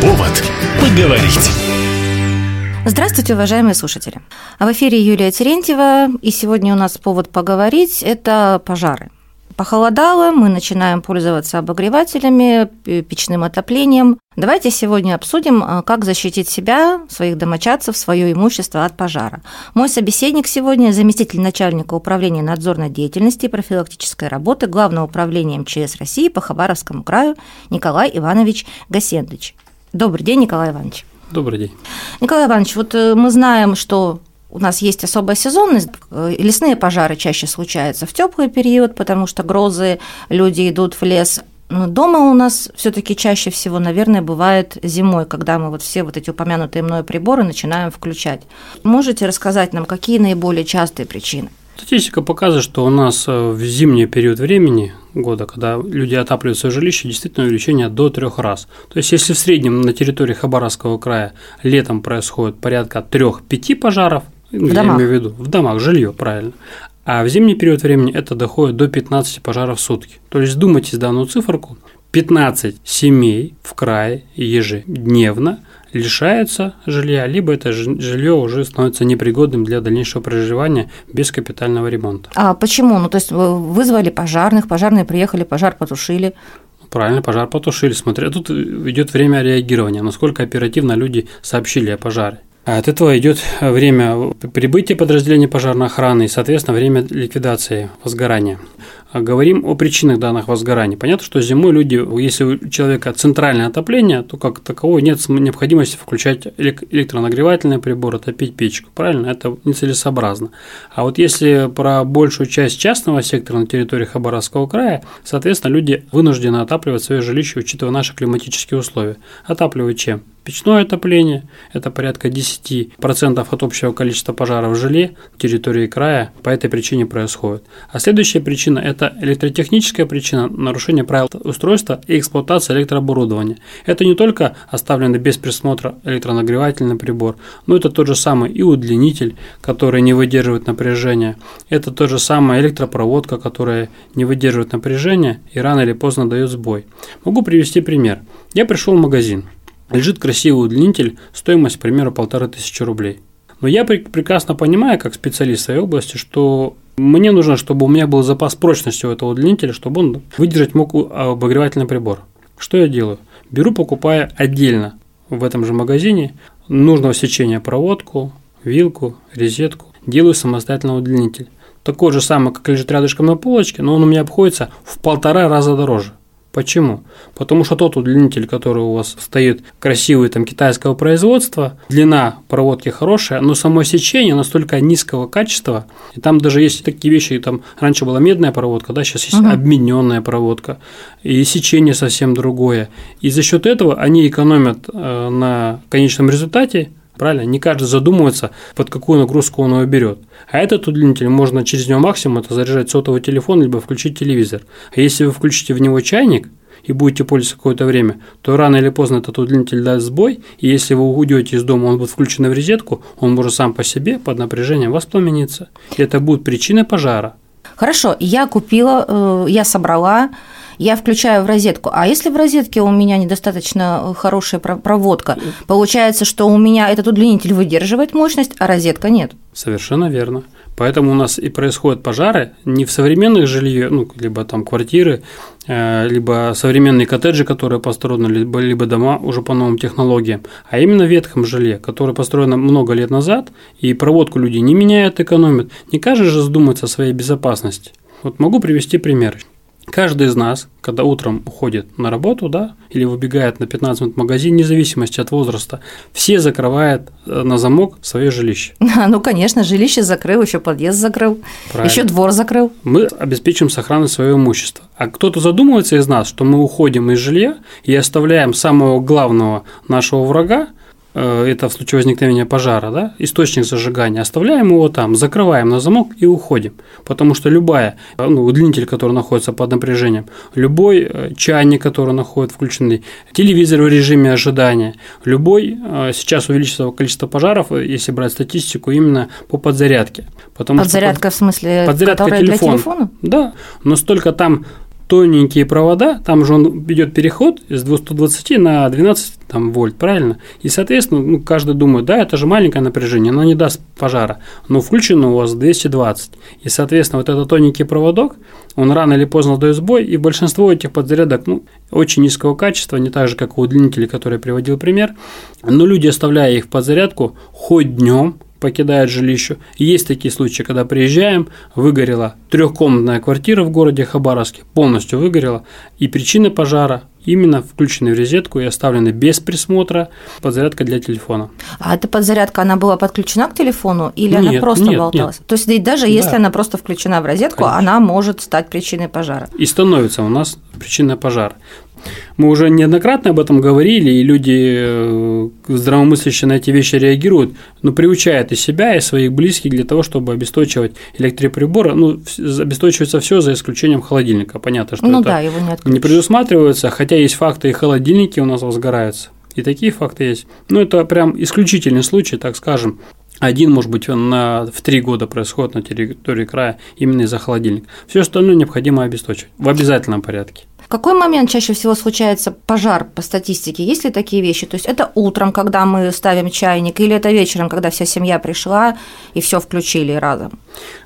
Повод поговорить. Здравствуйте, уважаемые слушатели. А в эфире Юлия Терентьева, и сегодня у нас повод поговорить – это пожары. Похолодало, мы начинаем пользоваться обогревателями, печным отоплением. Давайте сегодня обсудим, а, как защитить себя, своих домочадцев, свое имущество от пожара. Мой собеседник сегодня – заместитель начальника управления надзорной деятельности и профилактической работы Главного управления МЧС России по Хабаровскому краю Николай Иванович Гасендович. Добрый день, Николай Иванович. Добрый день. Николай Иванович, вот э, мы знаем, что у нас есть особая сезонность. Э, лесные пожары чаще случаются в теплый период, потому что грозы, люди идут в лес. Но дома у нас все-таки чаще всего, наверное, бывает зимой, когда мы вот все вот эти упомянутые мной приборы начинаем включать. Можете рассказать нам, какие наиболее частые причины? Статистика показывает, что у нас э, в зимний период времени года, когда люди отапливают свое жилище, действительно увеличение до трех раз. То есть, если в среднем на территории Хабаровского края летом происходит порядка трех-пяти пожаров, в я домах. имею в виду, в домах, жилье, правильно, а в зимний период времени это доходит до 15 пожаров в сутки. То есть, думайте данную циферку, 15 семей в крае ежедневно лишаются жилья, либо это жилье уже становится непригодным для дальнейшего проживания без капитального ремонта. А почему? Ну, то есть вызвали пожарных, пожарные приехали, пожар потушили. Правильно, пожар потушили. Смотря, тут идет время реагирования, насколько оперативно люди сообщили о пожаре. От этого идет время прибытия подразделения пожарной охраны и, соответственно, время ликвидации возгорания. А говорим о причинах данных возгораний. Понятно, что зимой люди, если у человека центральное отопление, то как такового нет необходимости включать электронагревательные приборы, топить печку. Правильно? Это нецелесообразно. А вот если про большую часть частного сектора на территории Хабаровского края, соответственно, люди вынуждены отапливать свое жилище, учитывая наши климатические условия. Отапливают чем? Печное отопление – это порядка 10% от общего количества пожаров в жиле на территории края по этой причине происходит. А следующая причина – это электротехническая причина нарушения правил устройства и эксплуатации электрооборудования. Это не только оставленный без присмотра электронагревательный прибор, но это тот же самый и удлинитель, который не выдерживает напряжения. Это тот же самый электропроводка, которая не выдерживает напряжения и рано или поздно дает сбой. Могу привести пример. Я пришел в магазин – лежит красивый удлинитель, стоимость, к примеру, полторы тысячи рублей. Но я прекрасно понимаю, как специалист в своей области, что мне нужно, чтобы у меня был запас прочности у этого удлинителя, чтобы он выдержать мог обогревательный прибор. Что я делаю? Беру, покупаю отдельно в этом же магазине нужного сечения проводку, вилку, розетку, делаю самостоятельно удлинитель. Такой же самый, как лежит рядышком на полочке, но он у меня обходится в полтора раза дороже. Почему? Потому что тот удлинитель, который у вас стоит красивый там китайского производства, длина проводки хорошая, но само сечение настолько низкого качества, и там даже есть такие вещи, там раньше была медная проводка, да, сейчас есть угу. обмененная проводка, и сечение совсем другое. И за счет этого они экономят э, на конечном результате Правильно? Не каждый задумывается, под какую нагрузку он его берет. А этот удлинитель можно через него максимум это заряжать сотовый телефон, либо включить телевизор. А если вы включите в него чайник, и будете пользоваться какое-то время, то рано или поздно этот удлинитель даст сбой, и если вы уйдете из дома, он будет включен в розетку, он может сам по себе под напряжением воспламениться. И это будет причиной пожара. Хорошо, я купила, э, я собрала я включаю в розетку. А если в розетке у меня недостаточно э, хорошая проводка, получается, что у меня этот удлинитель выдерживает мощность, а розетка нет. Совершенно верно. Поэтому у нас и происходят пожары не в современных жилье, ну, либо там квартиры, э, либо современные коттеджи, которые построены, либо, либо дома уже по новым технологиям, а именно в ветхом жилье, которое построено много лет назад, и проводку люди не меняют, экономят. Не каждый же задумается о своей безопасности. Вот могу привести пример. Каждый из нас, когда утром уходит на работу, да, или выбегает на 15 минут в магазин, вне зависимости от возраста, все закрывают э, на замок свое жилище. Ну, конечно, жилище закрыл, еще подъезд закрыл, еще двор закрыл. Мы обеспечим сохранность своего имущества. А кто-то задумывается из нас, что мы уходим из жилья и оставляем самого главного нашего врага, это в случае возникновения пожара, да, источник зажигания, оставляем его там, закрываем на замок и уходим. Потому что любая, э, ну, удлинитель, который находится под напряжением, любой э, чайник, который находится включенный, телевизор в режиме ожидания, любой, сейчас увеличится количество пожаров, если брать статистику, именно по подзарядке. Потому подзарядка что в смысле, подзарядка телефона. для телефона? Да, но столько там тоненькие провода, там же он идет переход из 220 на 12 там, вольт, правильно? И, соответственно, ну, каждый думает, да, это же маленькое напряжение, оно не даст пожара. Но включено у вас 220. И, соответственно, вот этот тоненький проводок, он рано или поздно дает сбой, и большинство этих подзарядок ну, очень низкого качества, не так же, как у удлинителей, которые я приводил пример. Но люди, оставляя их в подзарядку, хоть днем, покидает жилище. есть такие случаи, когда приезжаем, выгорела трехкомнатная квартира в городе Хабаровске, полностью выгорела, и причина пожара именно включены в розетку и оставлены без присмотра подзарядка для телефона. А эта подзарядка, она была подключена к телефону или нет, она просто нет, болталась? Нет. То есть даже если да. она просто включена в розетку, Конечно. она может стать причиной пожара. И становится у нас причиной пожара. Мы уже неоднократно об этом говорили, и люди э, здравомыслящие на эти вещи реагируют, но приучают и себя, и своих близких для того, чтобы обесточивать электроприборы. Ну, обесточивается все за исключением холодильника. Понятно, что ну, это да, его не, не предусматривается, хотя есть факты, и холодильники у нас возгораются. И такие факты есть. Ну, это прям исключительный случай, так скажем. Один, может быть, он на, в три года происходит на территории края именно из-за холодильника. Все остальное необходимо обесточивать в обязательном порядке. В какой момент чаще всего случается пожар по статистике? Есть ли такие вещи? То есть это утром, когда мы ставим чайник, или это вечером, когда вся семья пришла и все включили разом?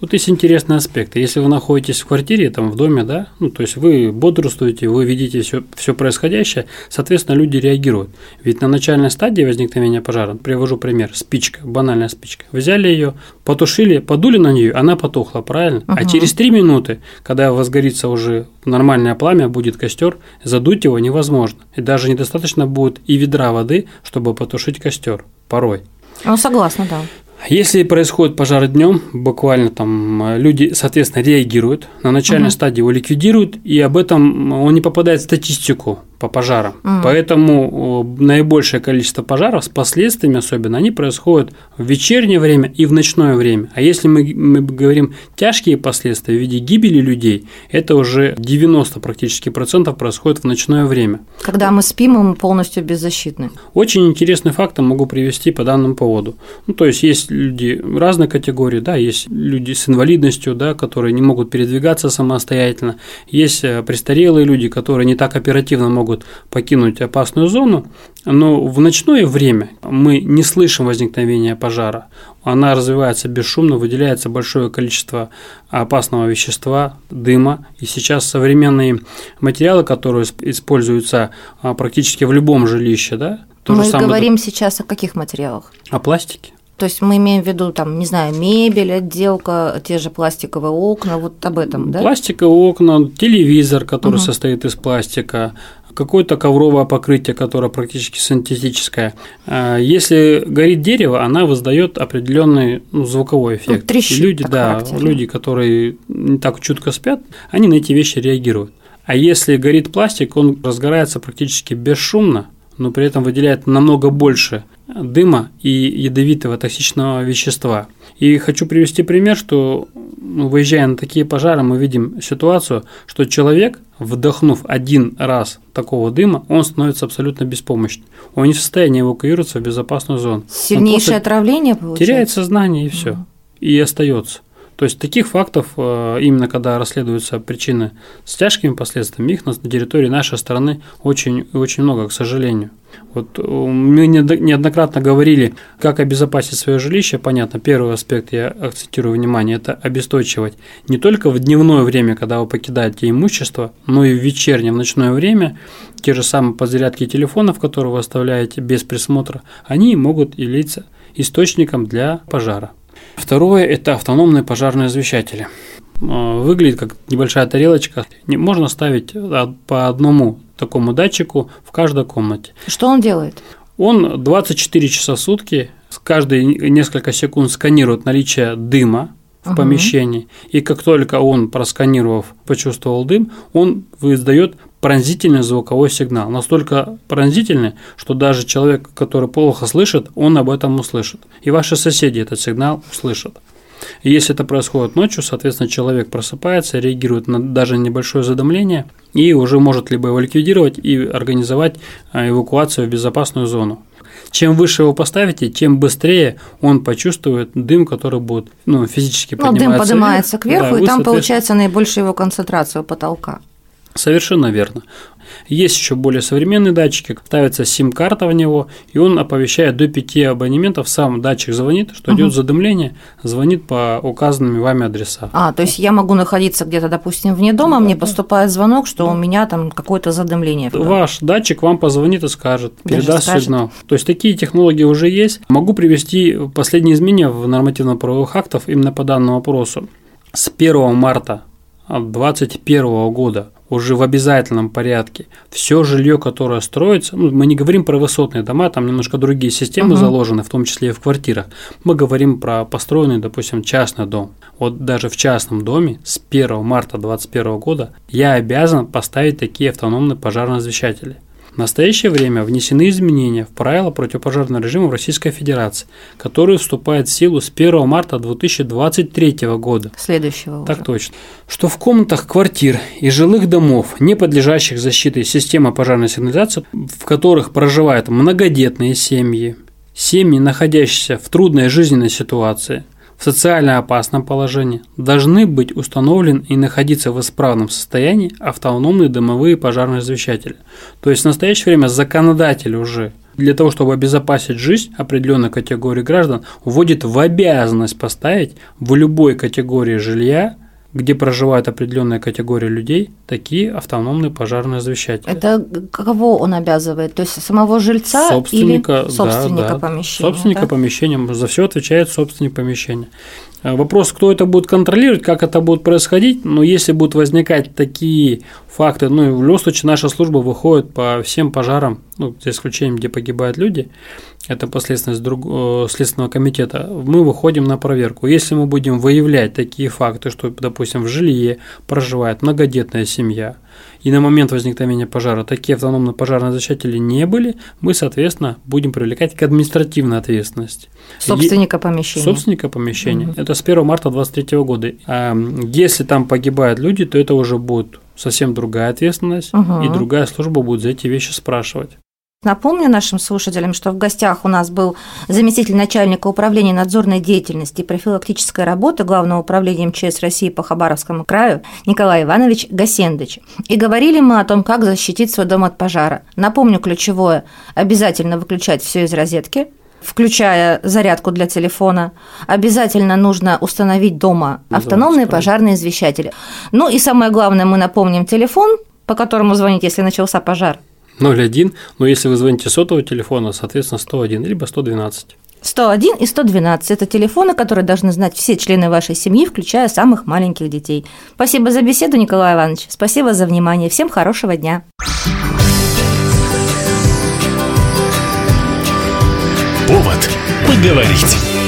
Тут есть интересный аспект. Если вы находитесь в квартире, там, в доме, да, ну, то есть вы бодрствуете, вы видите все, все происходящее, соответственно, люди реагируют. Ведь на начальной стадии возникновения пожара, привожу пример, спичка, банальная спичка. Взяли ее, потушили, подули на нее, она потухла, правильно? Угу. А через три минуты, когда возгорится уже нормальное пламя, будет костер, задуть его невозможно. И даже недостаточно будет и ведра воды, чтобы потушить костер. Порой. Ну, согласна, да. Если происходит пожар днем, буквально там э, люди, соответственно, реагируют, на начальной угу. стадии его ликвидируют, и об этом он не попадает в статистику по пожарам. Угу. Поэтому наибольшее количество пожаров с последствиями особенно, они происходят в вечернее время и в ночное время. А если мы, мы говорим тяжкие последствия в виде гибели людей, это уже 90 практически процентов происходит в ночное время. Когда мы спим, мы полностью беззащитны. Очень интересный факт могу привести по данному поводу. Ну, то есть есть люди разной категории, да, есть люди с инвалидностью, да, которые не могут передвигаться самостоятельно, есть э, престарелые люди, которые не так оперативно могут могут покинуть опасную зону, но в ночное время мы не слышим возникновения пожара. Она развивается бесшумно, выделяется большое количество опасного вещества, дыма. И сейчас современные материалы, которые используются а, практически в любом жилище, да, то мы говорим это... сейчас о каких материалах? О пластике. То есть мы имеем в виду, там, не знаю, мебель, отделка, те же пластиковые окна, вот об этом, да? Пластиковые окна, телевизор, который угу. состоит из пластика, какое-то ковровое покрытие, которое практически синтетическое. А, если горит дерево, она выдает определенный ну, звуковой ну, эффект. Ну, трещит, И люди, да, характерно. люди, которые не так чутко спят, они на эти вещи реагируют. А если горит пластик, он разгорается практически бесшумно, но при этом выделяет намного больше дыма и ядовитого токсичного вещества. И хочу привести пример, что ну, выезжая на такие пожары, мы видим ситуацию, что человек, вдохнув один раз такого дыма, он становится абсолютно беспомощным. Он не в состоянии эвакуироваться в безопасную зону. Сильнейшее отравление получается? Теряет сознание и все. Угу. И остается. То есть таких фактов, э, именно когда расследуются причины с тяжкими последствиями, их на территории нашей страны очень, очень много, к сожалению. Вот э, мы неоднократно говорили, как обезопасить свое жилище. Понятно, первый аспект, я акцентирую внимание, это обесточивать не только в дневное время, когда вы покидаете имущество, но и в вечернее, в ночное время. Те же самые подзарядки телефонов, которые вы оставляете без присмотра, они могут являться источником для пожара. Второе – это автономные пожарные извещатели. А, выглядит как небольшая тарелочка. Можно ставить по одному такому датчику в каждой комнате. Что он делает? Он 24 часа в сутки, каждые несколько секунд сканирует наличие дыма в угу. помещении. И как только он, просканировав, почувствовал дым, он выдает пронзительный звуковой сигнал. Настолько пронзительный, что даже человек, который плохо слышит, он об этом услышит. И ваши соседи этот сигнал услышат. И если это происходит ночью, соответственно, человек просыпается, реагирует на даже небольшое задымление и уже может либо его ликвидировать и организовать а, эвакуацию в безопасную зону. Чем выше его поставите, тем быстрее он почувствует дым, который будет ну, физически ну, подниматься. Дым поднимается вверх, кверху, да, и там соответственно... получается наибольшая его концентрация у потолка. Совершенно верно. Есть еще более современные датчики, ставится сим-карта в него, и он оповещает до 5 абонементов, сам датчик звонит, что угу. идет задымление, звонит по указанными вами адреса. А, то есть я могу находиться где-то, допустим, вне дома, да, мне да. поступает звонок, что да. у меня там какое-то задымление. Ваш датчик вам позвонит и скажет, передаст скажет. сигнал. То есть такие технологии уже есть. Могу привести последние изменения в нормативно-правовых актах именно по данному вопросу. С 1 марта 2021 года уже в обязательном порядке все жилье, которое строится, ну, мы не говорим про высотные дома, там немножко другие системы угу. заложены, в том числе и в квартирах. Мы говорим про построенный, допустим, частный дом. Вот даже в частном доме с 1 марта 2021 года я обязан поставить такие автономные пожарные извещатели – в настоящее время внесены изменения в правила противопожарного режима в Российской Федерации, которые вступают в силу с 1 марта 2023 года. Следующего Так уже. точно. Что в комнатах квартир и жилых домов, не подлежащих защите системы пожарной сигнализации, в которых проживают многодетные семьи, семьи, находящиеся в трудной жизненной ситуации – в социально опасном положении должны быть установлены и находиться в исправном состоянии автономные дымовые пожарные извещатели. То есть в настоящее время законодатель уже для того, чтобы обезопасить жизнь определенной категории граждан, вводит в обязанность поставить в любой категории жилья где проживает определенная категория людей, такие автономные пожарные извещатели. Это кого он обязывает? То есть самого жильца собственника, или собственника да, да. помещения? Собственника да? помещения. За все отвечает собственник помещения. Э, вопрос, кто это будет контролировать, как это будет происходить, но если будут возникать такие факты, ну и в любом случае наша служба выходит по всем пожарам, ну, за исключением, где погибают люди, это последственность друг, э, Следственного комитета, мы выходим на проверку. Если мы будем выявлять такие факты, что, допустим, в жилье проживает многодетная семья, и на момент возникновения пожара такие автономные пожарные защитители не были, мы, соответственно, будем привлекать к административной ответственности. Собственника помещения. Собственника помещения. Угу. Это с 1 марта 2023 года. А если там погибают люди, то это уже будет совсем другая ответственность, угу. и другая служба будет за эти вещи спрашивать. Напомню нашим слушателям, что в гостях у нас был заместитель начальника управления надзорной деятельности и профилактической работы Главного управления МЧС России по Хабаровскому краю Николай Иванович Гасендыч. И говорили мы о том, как защитить свой дом от пожара. Напомню ключевое – обязательно выключать все из розетки, включая зарядку для телефона. Обязательно нужно установить дома автономные пожарные извещатели. Ну и самое главное, мы напомним телефон, по которому звонить, если начался пожар – 01, но если вы звоните сотового телефона, соответственно, 101, либо 112. 101 и 112 – это телефоны, которые должны знать все члены вашей семьи, включая самых маленьких детей. Спасибо за беседу, Николай Иванович. Спасибо за внимание. Всем хорошего дня. Повод поговорить.